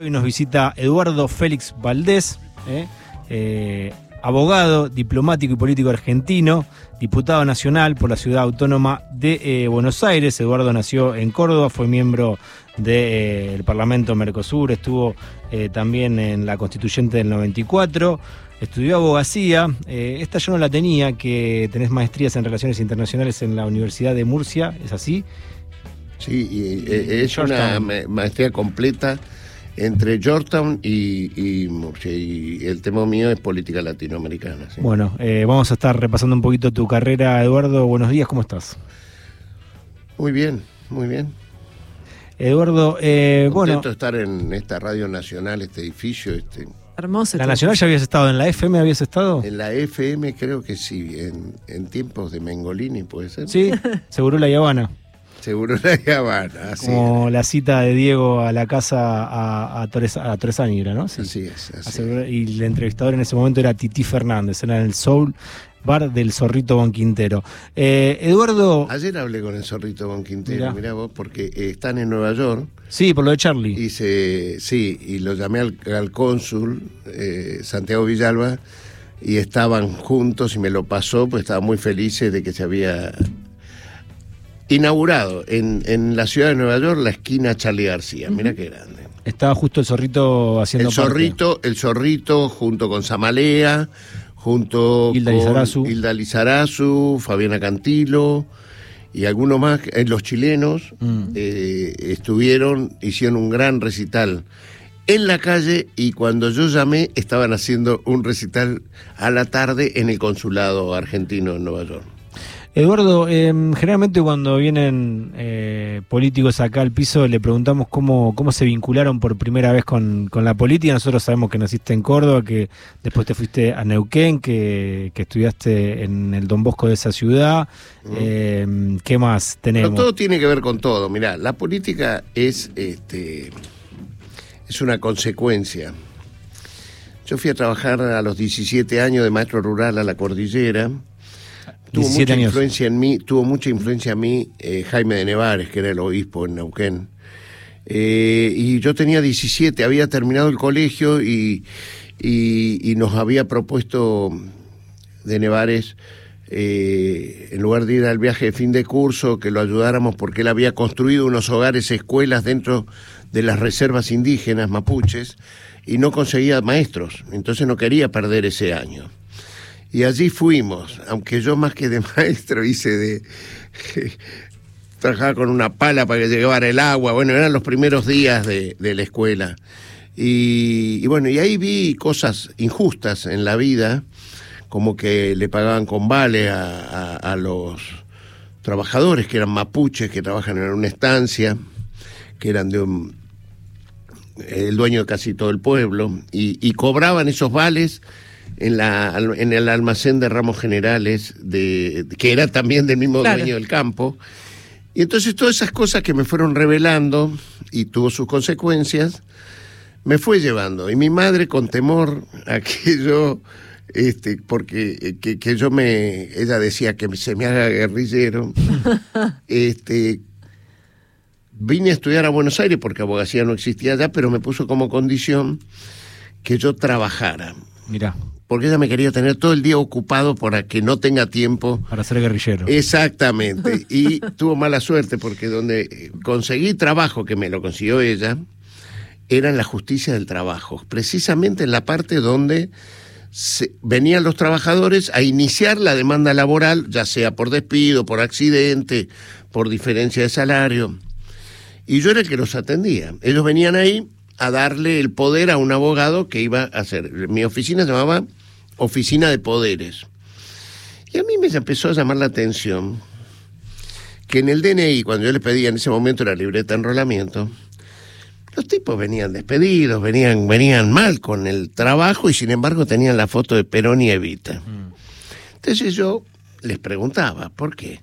Hoy nos visita Eduardo Félix Valdés, ¿eh? Eh, abogado, diplomático y político argentino, diputado nacional por la ciudad autónoma de eh, Buenos Aires. Eduardo nació en Córdoba, fue miembro del Parlamento Mercosur, estuvo también en la constituyente del 94. Estudió abogacía, esta yo no la tenía, que tenés maestrías en relaciones internacionales en la Universidad de Murcia, ¿es así? Sí, y, es una maestría completa entre Georgetown y, Murcia. Y el tema mío es política latinoamericana. Bueno, eh, vamos a estar repasando un poquito tu carrera, Eduardo. Buenos días, ¿cómo estás? Muy bien, muy bien. Eduardo, eh, bueno. estar en esta radio nacional, este edificio, este. Hermoso. ¿La Nacional ya habías estado? ¿En la FM habías estado? En la FM creo que sí, en, tiempos de Mengolini puede ser. Sí, seguro la Habana. Seguro la Habana. Como la cita de Diego a la casa a, a, Torres, a ¿no? Sí. Así es. Y el entrevistador en ese momento era Titi Fernández, era en el Soul Bar del Zorrito Bonquintero. Eh, Eduardo. Ayer hablé con el Zorrito Bonquintero, mirá, vos, porque están en Nueva York. Sí, por lo de Charlie. Y sí, y lo llamé al, cónsul, eh, Santiago Villalba, y estaban juntos y me lo pasó, pues estaba muy feliz de que se había inaugurado en, en, la ciudad de Nueva York la esquina Charlie García. Mira qué grande. Estaba justo el zorrito haciendo el zorrito, el zorrito junto con Zamalea, junto Hilda con Lizarazu. Hilda Lizarazu, Fabiana Cantilo y algunos más, eh, los chilenos mm. eh, estuvieron, hicieron un gran recital en la calle y cuando yo llamé estaban haciendo un recital a la tarde en el consulado argentino en Nueva York. Eduardo, em, generalmente cuando vienen eh, políticos acá al piso le preguntamos cómo, cómo se vincularon por primera vez con, la política. Nosotros sabemos que naciste en Córdoba, que después te fuiste a Neuquén, que, estudiaste en el Don Bosco de esa ciudad. Em, ¿Qué más tenemos? todo tiene que ver con todo. Mirá, la política es, este, es una consecuencia. Yo fui a trabajar a los 17 años de maestro rural a la cordillera Tuvo mucha influencia en mí, tuvo mucha influencia en mí eh, Jaime de Nevares, que era el obispo en Neuquén. Eh, y yo tenía 17, había terminado el colegio y, y, nos había propuesto de Nevares, eh, en lugar de ir al viaje de fin de curso, que lo ayudáramos porque él había construido unos hogares, escuelas dentro de las reservas indígenas mapuches y no conseguía maestros, entonces no quería perder ese año. Y allí fuimos, aunque yo más que de maestro hice de... trabajaba con una pala para que llevara el agua, bueno, eran los primeros días de, la escuela. Y, bueno, y ahí vi cosas injustas en la vida, como que le pagaban con vale a, los trabajadores que eran mapuches, que trabajan en una estancia, que eran de un, el dueño de casi todo el pueblo, y, y cobraban esos vales en, la, en el almacén de ramos generales, de, que era también del mismo dueño del campo. Y entonces todas esas cosas que me fueron revelando y tuvo sus consecuencias, me fue llevando. Y mi madre con temor a que yo, este, porque que, que yo me, ella decía que se me haga guerrillero, este, vine a estudiar a Buenos Aires porque abogacía no existía allá, pero me puso como condición que yo trabajara. Mira porque ella me quería tener todo el día ocupado para que no tenga tiempo. Para ser guerrillero. Exactamente. Y tuvo mala suerte porque donde conseguí trabajo, que me lo consiguió ella, era en la justicia del trabajo, precisamente en la parte donde venían los trabajadores a iniciar la demanda laboral, ya sea por despido, por accidente, por diferencia de salario. Y yo era el que los atendía. Ellos venían ahí a darle el poder a un abogado que iba a hacer. Mi oficina se llamaba oficina de poderes. Y a mí me empezó a llamar la atención que en el DNI, cuando yo le pedía en ese momento la libreta de enrolamiento, los tipos venían despedidos, venían, venían mal con el trabajo y sin embargo tenían la foto de Perón y Evita. Mm. Entonces yo les preguntaba, ¿por qué?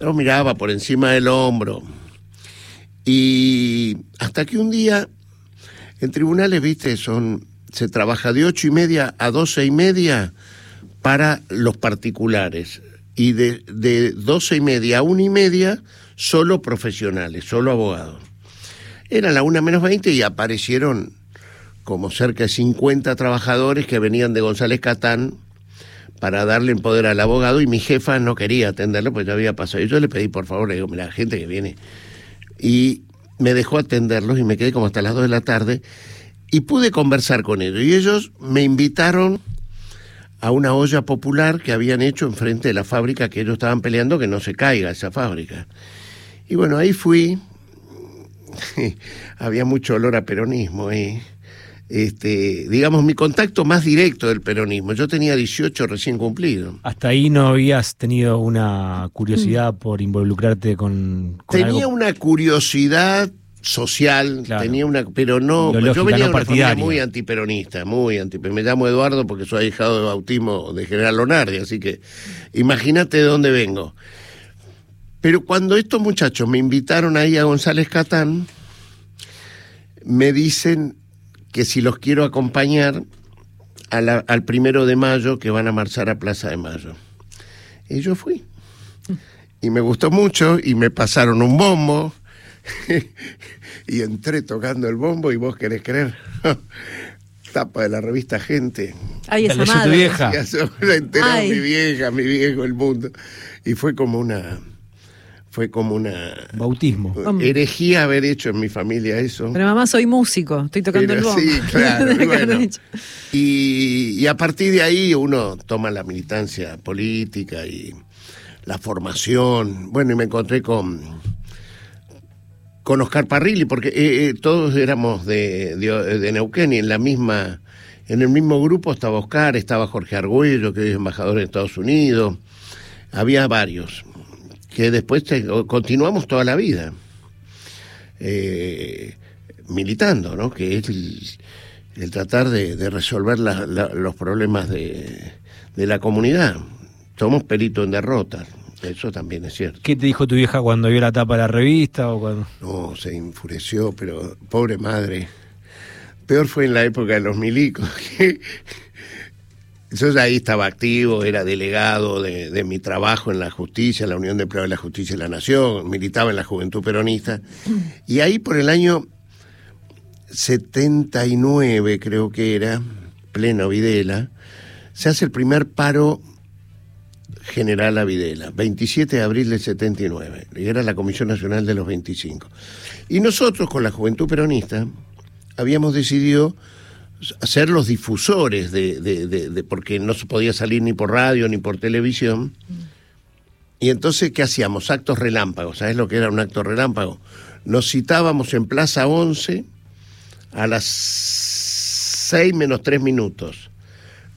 Yo miraba por encima del hombro. Y hasta que un día, en tribunales, viste, son se trabaja de ocho y media a doce y media para los particulares y de, doce y media a una y media solo profesionales, solo abogados. Era la una menos 20 y aparecieron como cerca de 50 trabajadores que venían de González Catán para darle poder al abogado y mi jefa no quería atenderlo porque ya había pasado. Y yo le pedí, por favor, le digo, mira, gente que viene. Y me dejó atenderlos y me quedé como hasta las 2 de la tarde y pude conversar con ellos. Y ellos me invitaron a una olla popular que habían hecho enfrente de la fábrica que ellos estaban peleando que no se caiga esa fábrica. Y bueno, ahí fui. Había mucho olor a peronismo ahí este, digamos, mi contacto más directo del peronismo. Yo tenía 18 recién cumplido. Hasta ahí no habías tenido una curiosidad mm. por involucrarte con... tenía una curiosidad social, tenía una, pero no, yo venía de una familia muy antiperonista, muy anti, me llamo Eduardo porque soy hijado de bautismo de General Lonardi, así que imagínate de dónde vengo. Pero cuando estos muchachos me invitaron ahí a González Catán, me dicen, que si los quiero acompañar al primero de mayo que van a marchar a Plaza de Mayo. Y yo fui. Y me gustó mucho y me pasaron un bombo. y entré tocando el bombo y vos querés creer. Tapa de la revista Gente. Ay, esa madre. tu vieja. La enteró mi vieja, mi viejo, el mundo. Y fue como una fue como una bautismo herejía haber hecho en mi familia eso pero mamá soy músico estoy tocando el bombo sí claro y, y, a partir de ahí uno toma la militancia política y la formación bueno y me encontré con con Oscar Parrilli porque eh, eh, todos éramos de, de, de Neuquén y en la misma en el mismo grupo estaba Oscar estaba Jorge Argüello que es embajador en Estados Unidos había varios que después continuamos toda la vida eh, militando, ¿no? Que es el, tratar de, resolver los problemas de, la comunidad. Somos peritos en derrotas, eso también es cierto. ¿Qué te dijo tu vieja cuando vio la tapa de la revista o cuando? No, se enfureció, pero pobre madre. Peor fue en la época de los milicos, Yo ahí estaba activo, era delegado de, mi trabajo en la justicia, la Unión de Empleados de la Justicia y la Nación, militaba en la Juventud Peronista. Y ahí por el año 79, creo que era, pleno Videla, se hace el primer paro general a Videla, 27 de abril del 79, y era la Comisión Nacional de los 25. Y nosotros con la Juventud Peronista habíamos decidido ser los difusores de, porque no se podía salir ni por radio ni por televisión. Y entonces, ¿qué hacíamos? Actos relámpagos. ¿Sabes lo que era un acto relámpago? Nos citábamos en Plaza 11 a las 6 menos 3 minutos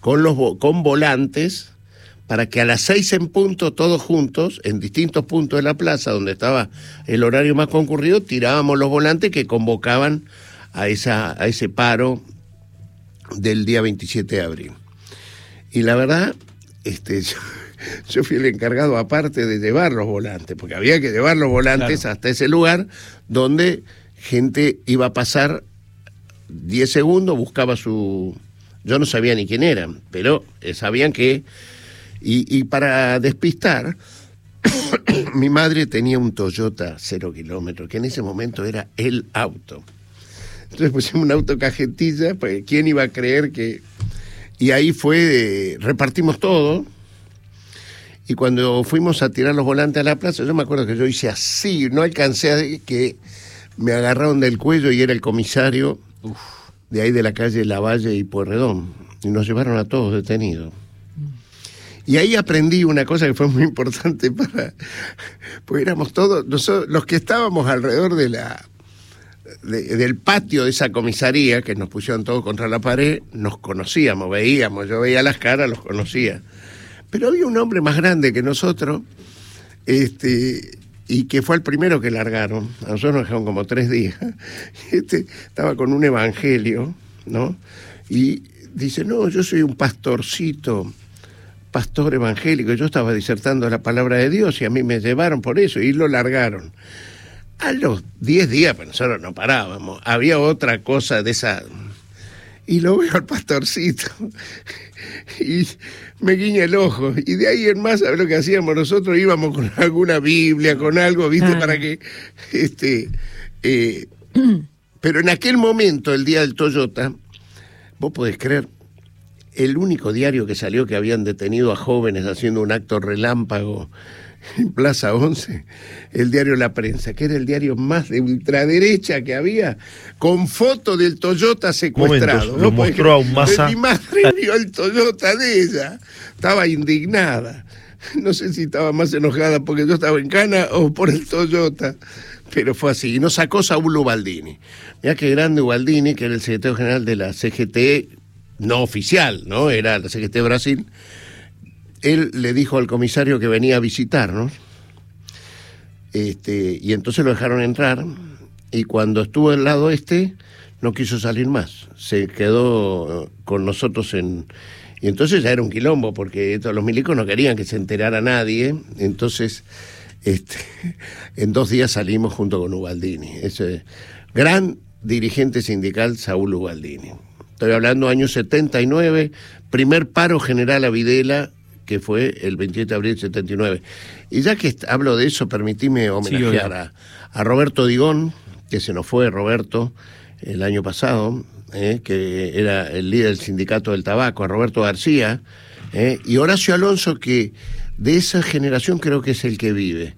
con, los, con volantes para que a las 6 en punto, todos juntos, en distintos puntos de la plaza donde estaba el horario más concurrido, tirábamos los volantes que convocaban a, esa, a ese paro del día 27 de abril. Y la verdad, este, yo, fui el encargado aparte de llevar los volantes, porque había que llevar los volantes hasta ese lugar donde gente iba a pasar 10 segundos, buscaba su... Yo no sabía ni quién eran, pero eh, sabían que... Y, y para despistar, mi madre tenía un Toyota cero kilómetros, que en ese momento era el auto. Entonces pusimos un auto cajetilla, pues quién iba a creer que... Y ahí fue, repartimos todo. Y cuando fuimos a tirar los volantes a la plaza, yo me acuerdo que yo hice así, no alcancé a que me agarraron del cuello y era el comisario de ahí de la calle Lavalle y Puerredón. Y nos llevaron a todos detenidos. Y ahí aprendí una cosa que fue muy importante para. Pues éramos todos, nosotros, los que estábamos alrededor de la del patio de esa comisaría, que nos pusieron todos contra la pared, nos conocíamos, veíamos, yo veía las caras, los conocía. Pero había un hombre más grande que nosotros, este, y que fue el primero que largaron. A nosotros nos dejaron como tres días. Este, estaba con un evangelio, ¿no? Y dice, no, yo soy un pastorcito, pastor evangélico. Yo estaba disertando la palabra de Dios y a mí me llevaron por eso y lo largaron. A los 10 días, pero nosotros no parábamos, había otra cosa de esa. Y lo veo al pastorcito y me guiña el ojo. Y de ahí en más, ¿sabes lo que hacíamos? Nosotros íbamos con alguna Biblia, con algo, ¿viste? Para que este, eh, Pero en aquel momento, el día del Toyota, vos podés creer, el único diario que salió que habían detenido a jóvenes haciendo un acto relámpago en Plaza 11, el diario La Prensa, que era el diario más de ultraderecha que había, con foto del Toyota secuestrado. Momentos, lo mostró a un masa. Mi madre vio el Toyota de ella, estaba indignada. No sé si estaba más enojada porque yo estaba en Cana o por el Toyota, pero fue así. Y nos sacó Saúl Ubaldini. Mira qué grande Ubaldini, que era el secretario general de la CGT, no oficial, ¿no? Era la CGT Brasil. Él le dijo al comisario que venía a visitarnos, este, y entonces lo dejaron entrar, y cuando estuvo al lado este, no quiso salir más. Se quedó con nosotros en, y entonces ya era un quilombo, porque los milicos no querían que se enterara nadie. Entonces, este, en dos días salimos junto con Ubaldini. Ese gran dirigente sindical, Saúl Ubaldini. Estoy hablando año 79, primer paro general a Videla, que fue el 27 de abril del 79. Y ya que hablo de eso, permitime homenajear a, a Roberto Digón, que se nos fue Roberto el año pasado, eh, que era el líder del sindicato del tabaco, a Roberto García, eh, y Horacio Alonso, que de esa generación creo que es el que vive.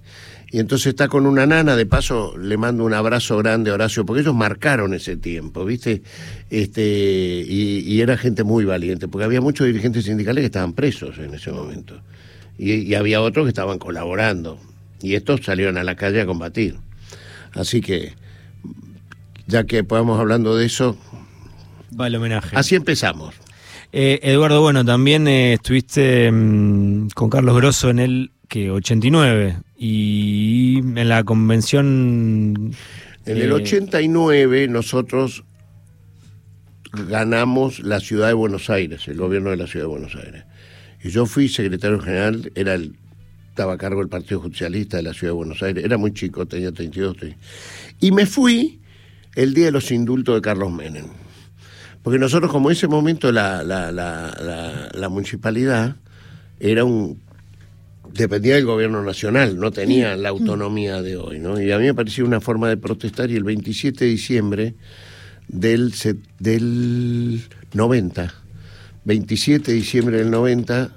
Y entonces está con una nana, de paso le mando un abrazo grande a Horacio, porque ellos marcaron ese tiempo, ¿viste? Este, y, y era gente muy valiente, porque había muchos dirigentes sindicales que estaban presos en ese momento. Y, y había otros que estaban colaborando. Y estos salieron a la calle a combatir. Así que, ya que podamos hablando de eso, Va el homenaje. Así empezamos. Eh, Eduardo, bueno, también eh, estuviste mmm, con Carlos Grosso en el que 89 y en la convención. En el 89 nosotros ganamos la ciudad de Buenos Aires, el gobierno de la ciudad de Buenos Aires. Y yo fui secretario general, era el, estaba a cargo del Partido Justicialista de la ciudad de Buenos Aires, era muy chico, tenía 32. 30. Y me fui el día de los indultos de Carlos Menem. Porque nosotros, como en ese momento la, la, la municipalidad era un dependía del gobierno nacional, no tenía la autonomía de hoy, ¿no? Y a mí me parecía una forma de protestar y el 27 de diciembre del, del 90, 27 de diciembre del 90,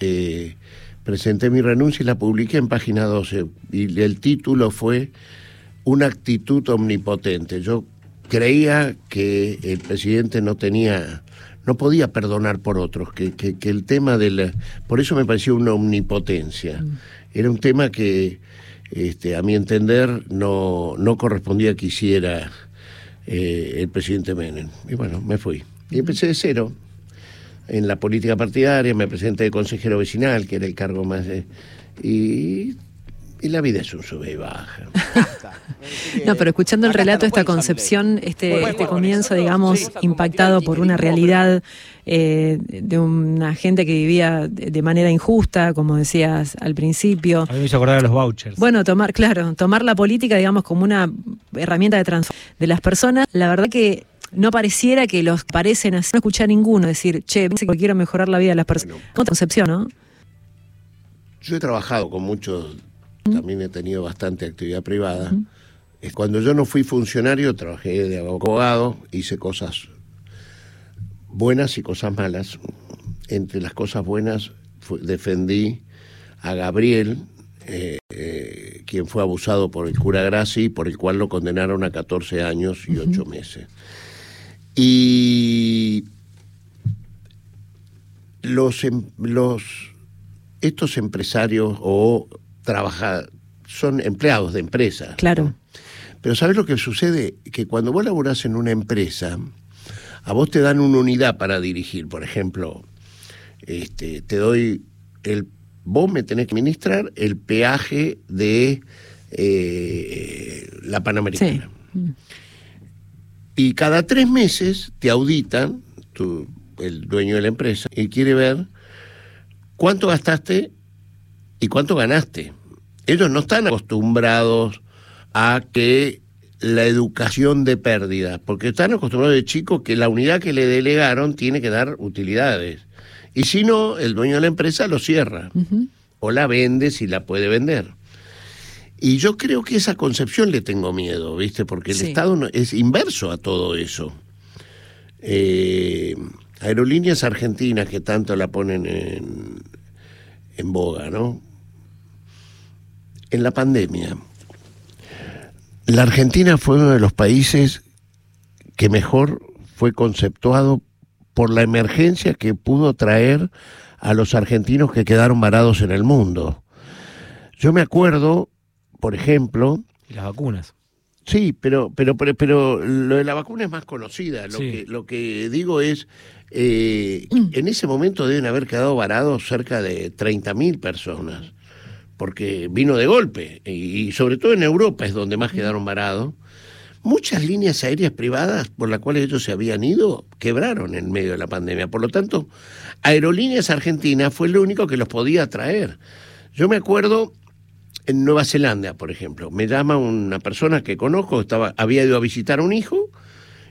eh, presenté mi renuncia y la publiqué en página 12 y el título fue Una actitud omnipotente. Yo creía que el presidente no tenía no podía perdonar por otros, que, que, que, el tema del... Por eso me pareció una omnipotencia. Mm. Era un tema que, este, a mi entender, no, no correspondía que hiciera eh, el presidente Menem. Y bueno, me fui. Y empecé de cero. En la política partidaria me presenté de consejero vecinal, que era el cargo más... De, y y la vida es un sube y baja. no, pero escuchando el relato, esta concepción, este, este comienzo, digamos, impactado por una realidad eh, de una gente que vivía de manera injusta, como decías al principio. A mí me hizo acordar a los vouchers. Bueno, tomar, claro, tomar la política, digamos, como una herramienta de transformación de las personas. La verdad que no pareciera que los parecen así, no escuchar a ninguno decir, che, quiero mejorar la vida de las personas. Bueno, concepción, ¿no? Yo he trabajado con muchos también he tenido bastante actividad privada. -huh. Cuando yo no fui funcionario, trabajé de abogado, hice cosas buenas y cosas malas. Entre las cosas buenas defendí a Gabriel, eh, eh, quien fue abusado por el cura Graci, por el cual lo condenaron a 14 años y 8 uh -huh. meses. Y los, los estos empresarios o trabaja, son empleados de empresa. Claro. ¿no? Pero ¿sabes lo que sucede? Que cuando vos laburás en una empresa, a vos te dan una unidad para dirigir. Por ejemplo, este, te doy el. Vos me tenés que administrar el peaje de eh, la Panamericana. Sí. Y cada tres meses te auditan, tu, el dueño de la empresa, y quiere ver cuánto gastaste y cuánto ganaste. Ellos no están acostumbrados a que la educación de pérdidas, porque están acostumbrados de chicos que la unidad que le delegaron tiene que dar utilidades. Y si no, el dueño de la empresa lo cierra uh -huh. o la vende si la puede vender. Y yo creo que esa concepción le tengo miedo, ¿viste? Porque el Estado es inverso a todo eso. Eh, aerolíneas argentinas que tanto la ponen en, en boga, ¿no? En la pandemia, la Argentina fue uno de los países que mejor fue conceptuado por la emergencia que pudo traer a los argentinos que quedaron varados en el mundo. Yo me acuerdo, por ejemplo... las vacunas. Sí, pero, pero, pero, lo de la vacuna es más conocida. Lo, que, lo que digo es, eh, en ese momento deben haber quedado varados cerca de 30.000 personas, porque vino de golpe, y, sobre todo en Europa es donde más quedaron varados. Muchas líneas aéreas privadas por las cuales ellos se habían ido quebraron en medio de la pandemia. Por lo tanto, Aerolíneas Argentinas fue lo único que los podía traer. Yo me acuerdo en Nueva Zelanda, por ejemplo, me llama una persona que conozco, estaba, había ido a visitar a un hijo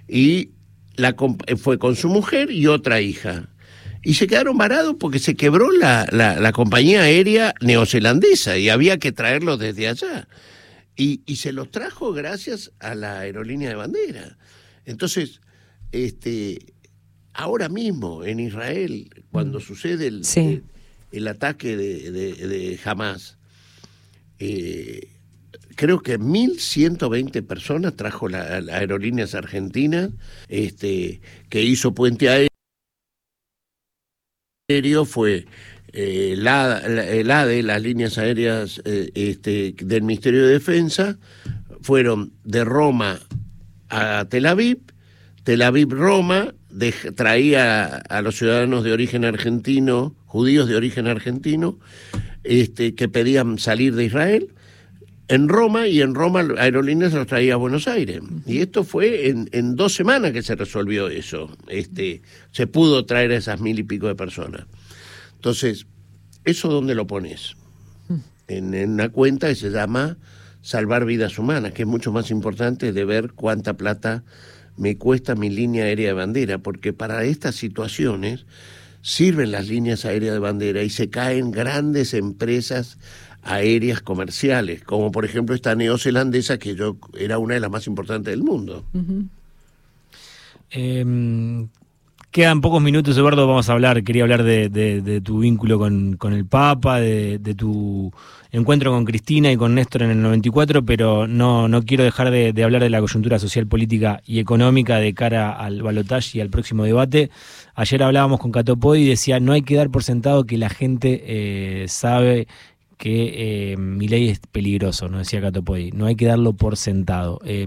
y la, fue con su mujer y otra hija. Y se quedaron varados porque se quebró la, la, compañía aérea neozelandesa y había que traerlos desde allá. Y, y, se los trajo gracias a la aerolínea de bandera. Entonces, este, ahora mismo en Israel, cuando mm. sucede el, el, ataque de, de, Hamas, eh, creo que 1.120 personas trajo la, aerolíneas argentinas, este, que hizo puente aéreo, fue eh, la, el ADE, las líneas aéreas eh, este, del Ministerio de Defensa, fueron de Roma a Tel Aviv, Tel Aviv-Roma, traía a los ciudadanos de origen argentino, judíos de origen argentino, este, que pedían salir de Israel, en Roma y en Roma Aerolíneas los traía a Buenos Aires. Y esto fue en, en, dos semanas que se resolvió eso. Este, se pudo traer a esas mil y pico de personas. Entonces, ¿eso dónde lo pones? En, en una cuenta que se llama Salvar Vidas Humanas, que es mucho más importante de ver cuánta plata me cuesta mi línea aérea de bandera, porque para estas situaciones sirven las líneas aéreas de bandera y se caen grandes empresas aéreas comerciales, como por ejemplo esta neozelandesa que yo era una de las más importantes del mundo. Em, quedan pocos minutos, Eduardo, vamos a hablar, quería hablar de, tu vínculo con, el Papa, de, tu encuentro con Cristina y con Néstor en el 94, pero no, no quiero dejar de, hablar de la coyuntura social, política y económica de cara al balotaje y al próximo debate. Ayer hablábamos con Catopodi y decía, no hay que dar por sentado que la gente eh, sabe que eh, mi ley es peligroso, no decía Catopodi, no hay que darlo por sentado. Eh,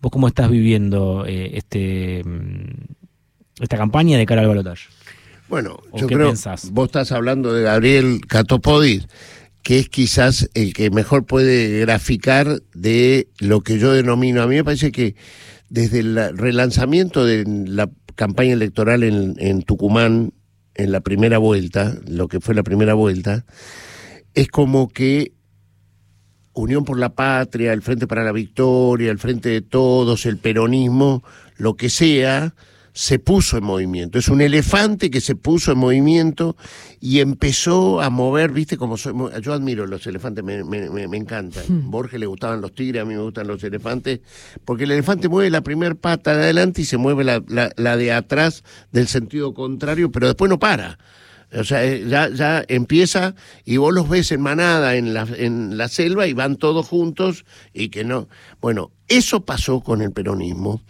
¿Vos cómo estás viviendo eh, este mm, esta campaña de cara al balotaje? Bueno, yo creo vos estás hablando de Gabriel Catopodi, que es quizás el que mejor puede graficar de lo que yo denomino. A mí me parece que desde el relanzamiento de la campaña electoral en, en Tucumán, en la primera vuelta, lo que fue la primera vuelta, es como que Unión por la Patria, el Frente para la Victoria, el Frente de Todos, el peronismo, lo que sea, se puso en movimiento. Es un elefante que se puso en movimiento y empezó a mover, viste, como soy, yo admiro los elefantes, me, me, encantan. Hmm. Borges le gustaban los tigres, a mí me gustan los elefantes, porque el elefante mueve la primera pata de adelante y se mueve la, la de atrás del sentido contrario, pero después no para. O sea, eh, ya, ya empieza y vos los ves en manada en la, en la selva y van todos juntos y que no. Bueno, eso pasó con el peronismo.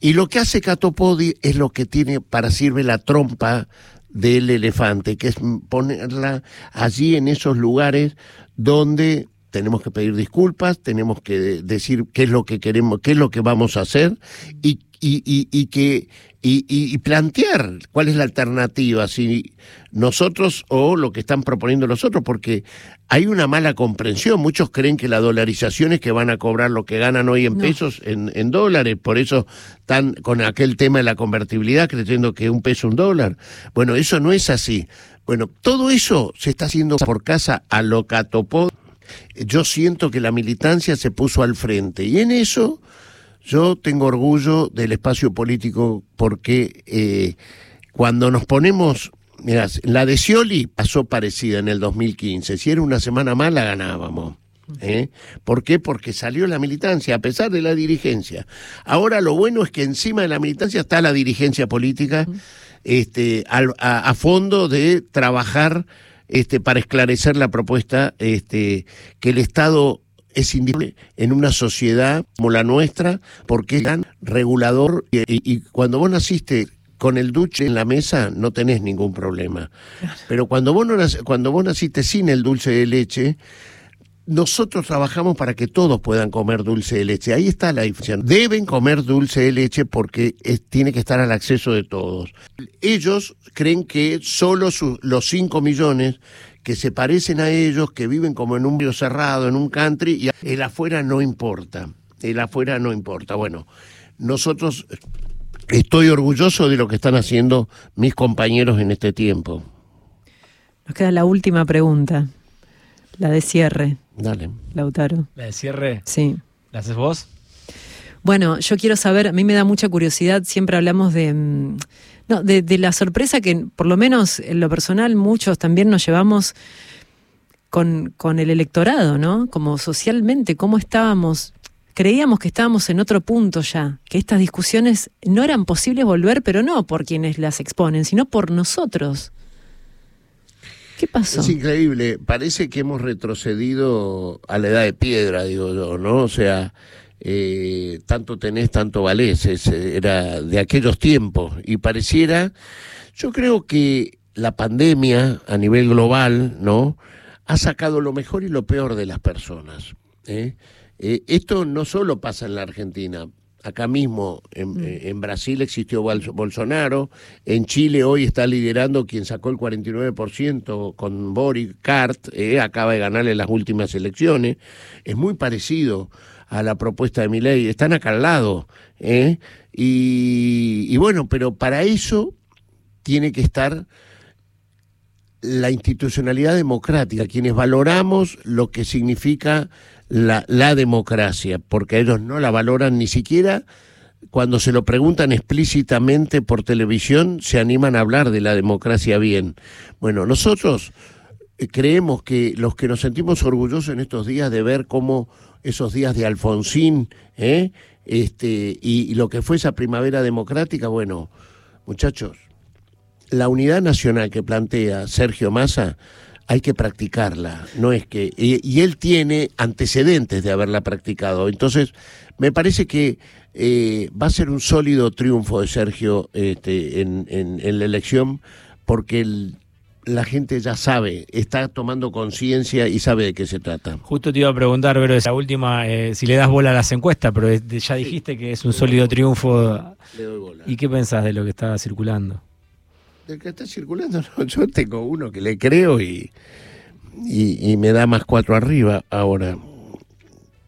Y lo que hace Catopodi es lo que tiene para sirve la trompa del elefante, que es ponerla allí en esos lugares donde tenemos que pedir disculpas, tenemos que decir qué es lo que queremos, qué es lo que vamos a hacer y, y, y, y que y, plantear cuál es la alternativa, si nosotros o lo que están proponiendo los otros, porque hay una mala comprensión. Muchos creen que la dolarización es que van a cobrar lo que ganan hoy en pesos en, en, dólares, por eso están con aquel tema de la convertibilidad creyendo que un peso un dólar. Bueno, eso no es así. Bueno, todo eso se está haciendo por casa a lo catopó. Yo siento que la militancia se puso al frente y en eso yo tengo orgullo del espacio político porque eh, cuando nos ponemos, mirá, la de Scioli pasó parecida en el 2015, si era una semana mala ganábamos. ¿eh? ¿Por qué? Porque salió la militancia, a pesar de la dirigencia. Ahora lo bueno es que encima de la militancia está la dirigencia política este, a, fondo de trabajar este, para esclarecer la propuesta este, que el Estado es indispensable en una sociedad como la nuestra, porque es tan regulador y, y cuando vos naciste con el dulce en la mesa no tenés ningún problema. Pero cuando vos, no, cuando vos naciste sin el dulce de leche, nosotros trabajamos para que todos puedan comer dulce de leche. Ahí está la diferencia. Deben comer dulce de leche porque tiene que estar al acceso de todos. Ellos creen que solo los 5 millones que se parecen a ellos, que viven como en un río cerrado, en un country, y el afuera no importa. El afuera no importa. Bueno, nosotros estoy orgulloso de lo que están haciendo mis compañeros en este tiempo. Nos queda la última pregunta, la de cierre. Dale. Lautaro. ¿La de cierre? Sí. ¿La haces vos? Bueno, yo quiero saber, a mí me da mucha curiosidad, siempre hablamos de, mm, no, de, de la sorpresa que, por lo menos en lo personal, muchos también nos llevamos con, con el electorado, ¿no? Como socialmente, cómo estábamos creíamos que estábamos en otro punto ya, que estas discusiones no eran posibles volver, pero no por quienes las exponen, sino por nosotros. ¿Qué pasó? Es increíble, parece que hemos retrocedido a la edad de piedra, digo yo, ¿no? O sea, eh, tanto tenés, tanto valés, era de aquellos tiempos, y pareciera, yo creo que la pandemia a nivel global, ¿no? Ha sacado lo mejor y lo peor de las personas. ¿eh? Eh, esto no solo pasa en la Argentina. Acá mismo, en, mm. eh, Brasil existió Bolsonaro, en Chile hoy está liderando quien sacó el 49% con Boric, Cart, eh, acaba de ganarle las últimas elecciones. Es muy parecido a la propuesta de Milei, están acá al lado. Y, y bueno, pero para eso tiene que estar la institucionalidad democrática, quienes valoramos lo que significa la, la democracia, porque ellos no la valoran ni siquiera cuando se lo preguntan explícitamente por televisión, se animan a hablar de la democracia bien. Bueno, nosotros eh, creemos que los que nos sentimos orgullosos en estos días de ver cómo esos días de Alfonsín, ¿eh? este, y, y lo que fue esa primavera democrática, bueno, muchachos, la unidad nacional que plantea Sergio Massa hay que practicarla, no es que y, él tiene antecedentes de haberla practicado, entonces me parece que eh, va a ser un sólido triunfo de Sergio este, en, en, la elección porque la gente ya sabe, está tomando conciencia y sabe de qué se trata. Justo te iba a preguntar, pero esa última, eh, si le das bola a las encuestas, pero ya dijiste que es un sólido triunfo. Le doy bola. ¿Y qué pensás de lo que está circulando? De que está circulando, yo tengo uno que le creo y, y, me da más cuatro arriba ahora.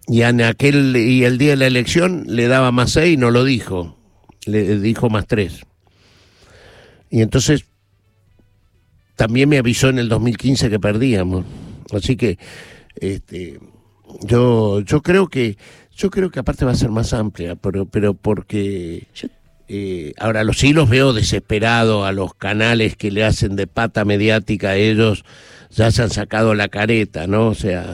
Y en aquel y el día de la elección le daba más seis y no lo dijo, le dijo más tres. Y entonces también me avisó en el 2015 que perdíamos. Así que este yo yo creo que yo creo que aparte va a ser más amplia, pero pero porque eh, ahora los sí los veo desesperados a los canales que le hacen de pata mediática a ellos, ya se han sacado la careta, ¿no? O sea,